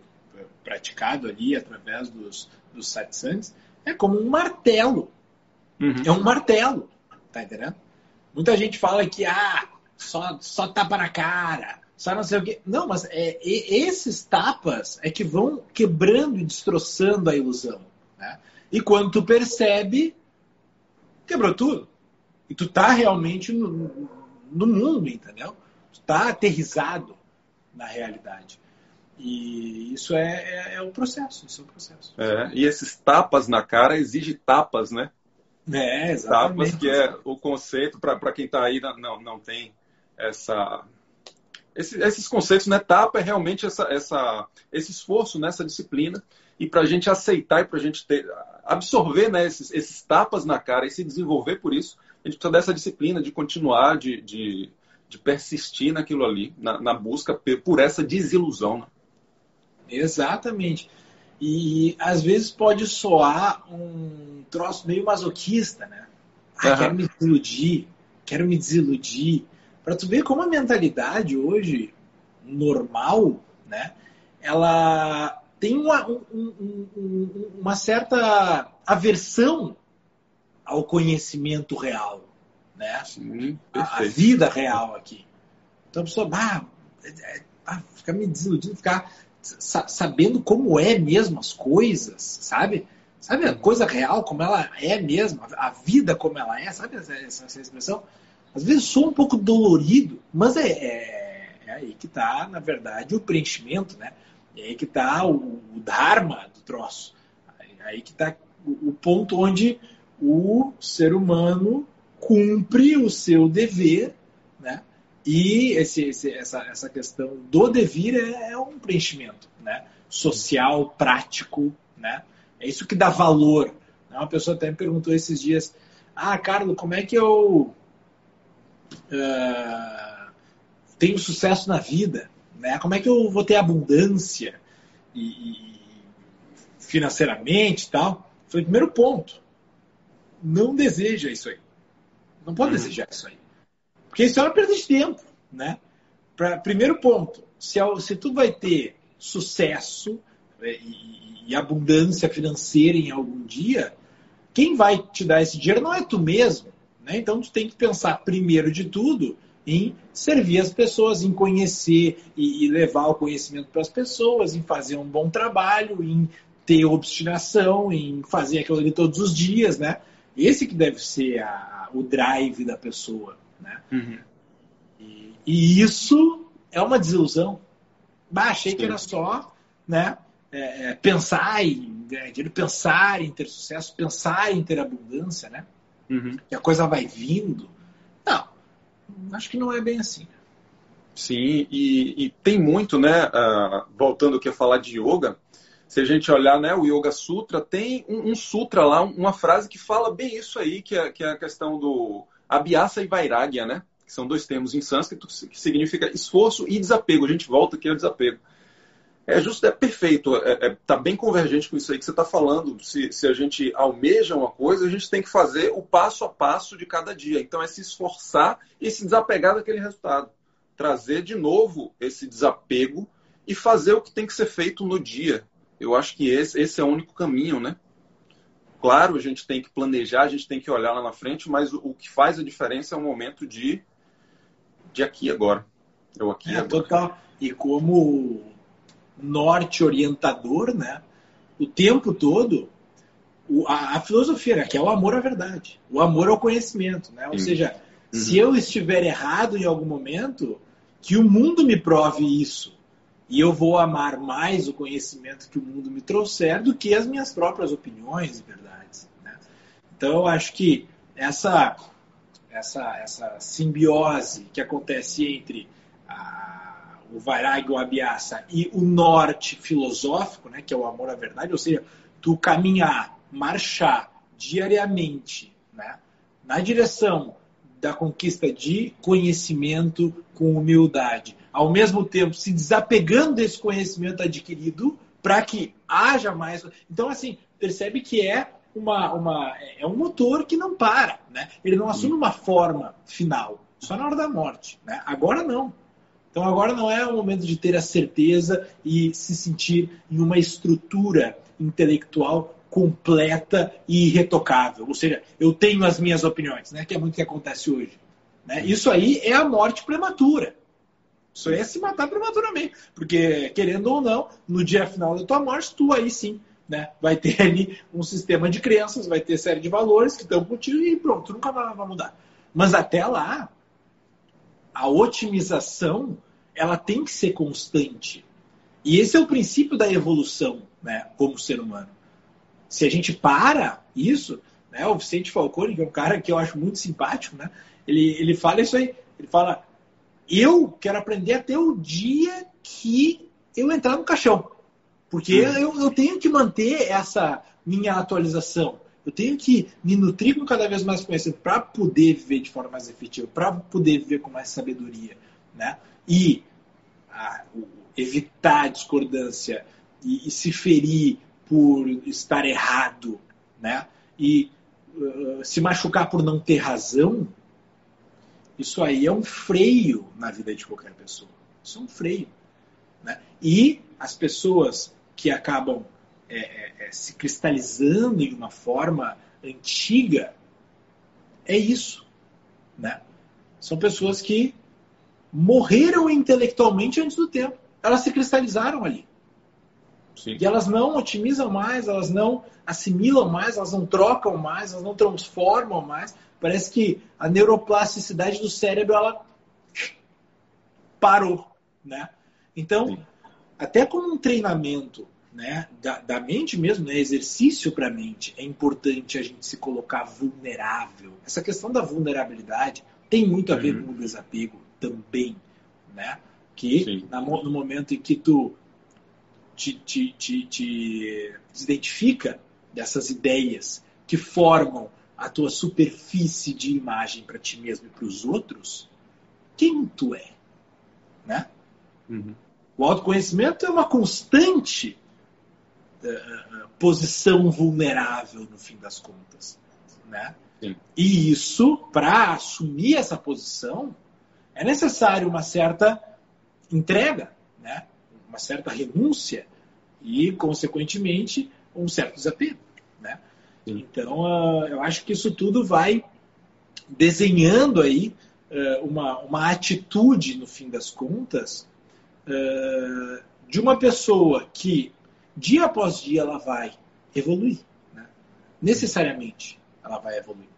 praticado ali através dos, dos satsangs, é como um martelo. Uhum. É um martelo. Tá entendendo? Muita gente fala que ah, só, só tapa na cara, só não sei o quê. Não, mas é, esses tapas é que vão quebrando e destroçando a ilusão. Né? E quando tu percebe, quebrou tudo. E tu tá realmente no, no mundo, entendeu? Tu tá aterrizado na realidade. E isso é, é, é, o processo, isso é o processo. É, e esses tapas na cara exigem tapas, né? É, exatamente. Tapas que é o conceito, para quem está aí, não, não tem essa, esse, esses conceitos, né? Tapa é realmente essa, essa, esse esforço nessa disciplina e para a gente aceitar e para a gente ter, absorver né, esses, esses, tapas na cara e se desenvolver por isso, a gente precisa dessa disciplina de continuar, de, de, de persistir naquilo ali, na, na, busca por essa desilusão. Né? Exatamente. E às vezes pode soar um troço meio masoquista, né? Ah, uhum. quero me desiludir, quero me desiludir. Para tu ver como a mentalidade hoje normal, né? Ela tem uma, um, um, uma certa aversão ao conhecimento real, né? Sim, a, a, vida real aqui. Então a pessoa, ah, é, ah, ficar me desiludindo, ficar sabendo como é mesmo as coisas, sabe? Sabe a coisa real, como ela é mesmo, a vida como ela é, sabe essa, essa expressão? Às vezes sou um pouco dolorido, mas é, é, é aí que está, na verdade, o preenchimento, né? É aí que está o, o dharma do troço. É aí que está o, o ponto onde o ser humano cumpre o seu dever, né? E esse, esse, essa, essa questão do devir é, é, um preenchimento né? social, prático. Né? É isso que dá valor. Né? Uma pessoa até me perguntou esses dias: Ah, Carlos, como é que eu uh, tenho sucesso na vida? Né? Como é que eu vou ter abundância e, e financeiramente e tal? Foi o primeiro ponto. Não deseja isso aí. Não pode uhum. desejar isso aí. Porque isso é uma perda de tempo, né? Pra, primeiro ponto, se, se tu vai ter sucesso é, e, e, abundância financeira em algum dia, quem vai te dar esse dinheiro não é tu mesmo, né? Então tu tem que pensar primeiro de tudo em servir as pessoas, em conhecer e, levar o conhecimento para as pessoas, em fazer um bom trabalho, em ter obstinação, em fazer aquilo ali todos os dias, né? Esse que deve ser a, o drive da pessoa. Né? Uhum. E, e, isso é uma desilusão. Bah, achei Sim. que era só né, é, é pensar em é, pensar em ter sucesso, pensar em ter abundância, né? Uhum. Que a coisa vai vindo. Não, acho que não é bem assim. Sim, e, e tem muito, né? Uh, voltando aqui a falar de yoga, se a gente olhar né, o Yoga Sutra, tem um, um sutra lá, uma frase que fala bem isso aí, que é, que é a questão do Abhyasa e Vairagya, né? Que são dois termos em sânscrito que significa esforço e desapego. A gente volta aqui ao desapego. É justo, é perfeito, é, é, tá bem convergente com isso aí que você está falando. Se, se a gente almeja uma coisa, a gente tem que fazer o passo a passo de cada dia. Então é se esforçar e se desapegar daquele resultado. Trazer de novo esse desapego e fazer o que tem que ser feito no dia. Eu acho que esse, esse é o único caminho, né? Claro, a gente tem que planejar, a gente tem que olhar lá na frente, mas o, o que faz a diferença é o momento de, de aqui agora. Eu aqui é, agora. Total. E como norte orientador, né? O tempo todo, o, a, a, filosofia, né, que é o amor à verdade, o amor ao conhecimento, né? Ou seja, uhum. se eu estiver errado em algum momento, que o mundo me prove isso. E eu vou amar mais o conhecimento que o mundo me trouxer do que as minhas próprias opiniões e verdades. Né? Então, eu acho que essa, essa, essa simbiose que acontece entre a, o Vairagya, o Abhyasa e o norte filosófico, né, que é o amor à verdade, ou seja, tu caminhar, marchar diariamente né, na direção da conquista de conhecimento com humildade, ao mesmo tempo se desapegando desse conhecimento adquirido para que haja mais. Então, assim, percebe que é uma, uma, é um motor que não para, né? Ele não assume uma forma final, só na hora da morte. Né? Agora não. Então agora não é o momento de ter a certeza e se sentir em uma estrutura intelectual completa e irretocável. Ou seja, eu tenho as minhas opiniões, né? Que é muito o que acontece hoje. Né? Isso aí é a morte prematura. Isso é se matar prematuramente. Porque, querendo ou não, no dia final da tua morte, tu aí sim né, vai ter <laughs> ali um sistema de crenças, vai ter série de valores que estão contigo e pronto, nunca vai mudar. Mas até lá, a otimização ela tem que ser constante. E esse é o princípio da evolução né, como ser humano. Se a gente para isso, né, o Vicente Falcone, que é um cara que eu acho muito simpático, né, ele, ele fala isso aí. Ele fala, eu quero aprender até o dia que eu entrar no caixão. Porque uhum. eu, eu tenho que manter essa minha atualização. Eu tenho que me nutrir com cada vez mais conhecimento para poder viver de forma mais efetiva, para poder viver com mais sabedoria. Né? E a, o, evitar a discordância e, e, se ferir por estar errado né? e uh, se machucar por não ter razão, isso aí é um freio na vida de qualquer pessoa. Isso é um freio. Né? E as pessoas que acabam é, é, é, se cristalizando em uma forma antiga, é isso. Né? São pessoas que morreram intelectualmente antes do tempo. Elas se cristalizaram ali. Sim. E elas não otimizam mais, elas não assimilam mais, elas não trocam mais, elas não transformam mais. Parece que a neuroplasticidade do cérebro ela parou, né? Então, Sim. até como um treinamento né, da, da mente mesmo, né, exercício para a mente, é importante a gente se colocar vulnerável. Essa questão da vulnerabilidade tem muito a ver uhum. com o desapego também, né? Que na, no momento em que tu te, te, te, te identifica dessas ideias que formam a tua superfície de imagem para ti mesmo e para os outros, quem tu é, né? Uhum. O autoconhecimento é uma constante posição vulnerável, no fim das contas. Né? Sim. E isso, para assumir essa posição, é necessário uma certa entrega, né? uma certa renúncia e, consequentemente, um certo desapego. Né? Então, uh, eu acho que isso tudo vai desenhando aí uh, uma, uma atitude, no fim das contas, de uma pessoa que dia após dia ela vai evoluir. Né? Necessariamente ela vai evoluir.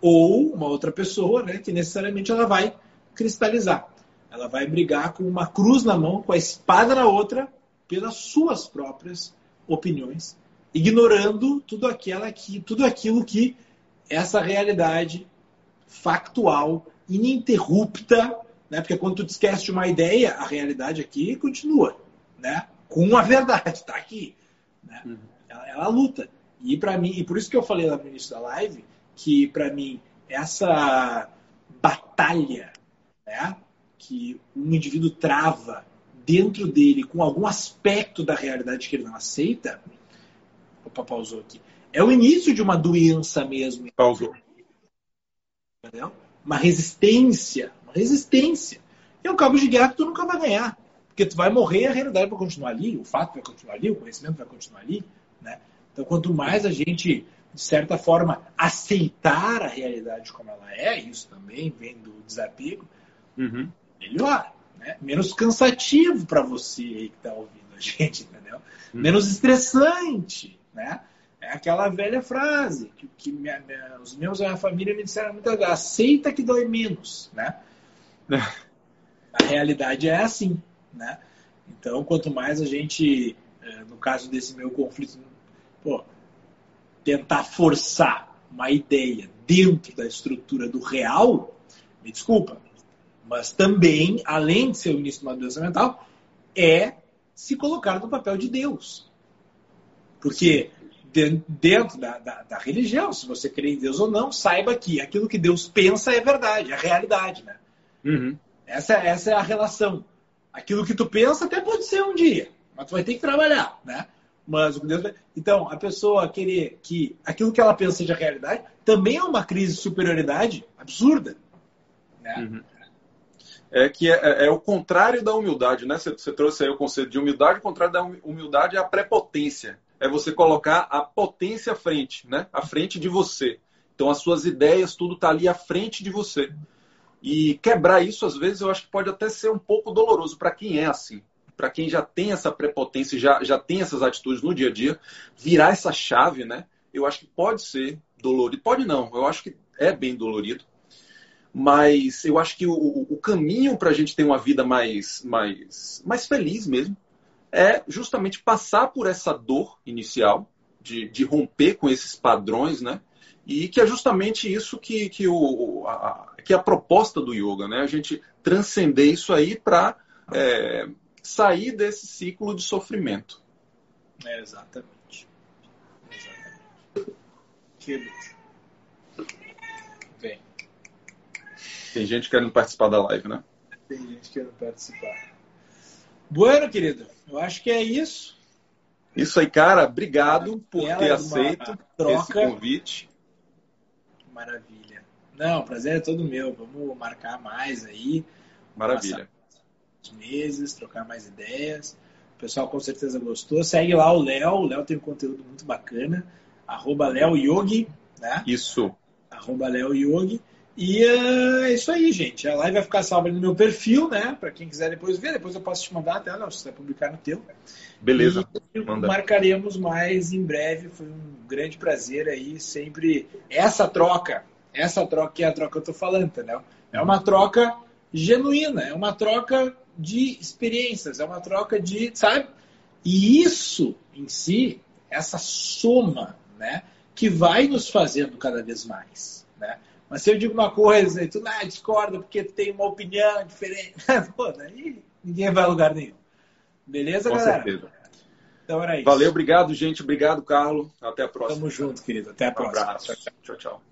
Ou uma outra pessoa né, que necessariamente ela vai cristalizar. Ela vai brigar com uma cruz na mão, com a espada na outra, pelas suas próprias opiniões, ignorando tudo, aquela que, tudo aquilo que essa realidade factual, ininterrupta, né? porque quando tu esquece de uma ideia, a realidade aqui continua. Né? Com a verdade, está aqui. Né? Uhum. Ela, ela, luta. E para mim, e por isso que eu falei lá no início da live, que para mim essa batalha né, que um indivíduo trava dentro dele com algum aspecto da realidade que ele não aceita, opa, pausou aqui, é o início de uma doença mesmo. Pausou. Entendeu? Uma resistência, uma resistência. É um cabo de guerra que tu nunca vai ganhar. Porque tu vai morrer a realidade vai continuar ali, o fato vai continuar ali, o conhecimento vai continuar ali. Né? Então, quanto mais a gente, de certa forma, aceitar a realidade como ela é, isso também vem do desapego, uhum. melhor. Né? Menos cansativo para você aí que está ouvindo a gente, entendeu? Uhum. Menos estressante, né? É aquela velha frase que, que minha, minha, os meus e a minha família me disseram muitas vezes, aceita que dói menos, né? <laughs> a realidade é assim. Né? Então, quanto mais a gente, é, no caso desse meu conflito, pô, tentar forçar uma ideia dentro da estrutura do real, me desculpa, mas também, além de ser o início de uma doença mental, é se colocar no papel de Deus. Porque dentro da, da, da, religião, se você crê em Deus ou não, saiba que aquilo que Deus pensa é verdade, é realidade. Né? Uhum. Essa, essa é a relação. Aquilo que tu pensa até pode ser um dia, mas tu vai ter que trabalhar, né? Mas Então, a pessoa querer que aquilo que ela pensa seja realidade também é uma crise de superioridade absurda. Né? Uhum. É que é, é, é, o contrário da humildade, né? Você, você, trouxe aí o conceito de humildade, o contrário da humildade é a prepotência. É você colocar a potência à frente, né? À frente de você. Então, as suas ideias, tudo está ali à frente de você. E quebrar isso, às vezes, eu acho que pode até ser um pouco doloroso para quem é assim. Para quem já tem essa prepotência, já, já tem essas atitudes no dia a dia, virar essa chave, né? Eu acho que pode ser dolorido. Pode não, eu acho que é bem dolorido. Mas eu acho que o, o caminho para a gente ter uma vida mais, mais, mais feliz mesmo é justamente passar por essa dor inicial, de, de romper com esses padrões, né? E que é justamente isso que, que, o, a, que é a proposta do yoga, né? A gente transcender isso aí para é, sair desse ciclo de sofrimento. É, exatamente. Exatamente. Que luxo. Bem. Tem gente querendo participar da live, né? Tem gente querendo participar. Bueno, querido, eu acho que é isso. Isso aí, cara. Obrigado por ter aceito esse convite. Maravilha. Não, o prazer é todo meu. Vamos marcar mais aí. Maravilha. Os meses, trocar mais ideias. O pessoal com certeza gostou. Segue lá o Léo. O Léo tem um conteúdo muito bacana. Arroba Léo Yogi, né? Isso. Arroba Léo Yogi. E uh, é isso aí, gente. A live vai ficar salva no meu perfil, né? Para quem quiser depois ver. Depois eu posso te mandar até, Léo, se você publicar no teu. Beleza. E Manda. marcaremos mais em breve. Foi um grande prazer aí. Sempre essa troca, essa troca que é a troca que eu tô falando, entendeu? É uma troca genuína, é uma troca de experiências, é uma troca de, sabe? E isso em si, essa soma, né, que vai nos fazendo cada vez mais, né? Mas se eu digo uma coisa e tu ah, discorda porque tem uma opinião diferente, <laughs> pô, daí ninguém vai a lugar nenhum. Beleza, Com galera? Certeza. Então era isso. Valeu, obrigado, gente. Obrigado, Carlos. Até a próxima. Tamo junto, querido. Até a um próxima. Abraço. tchau. tchau. tchau.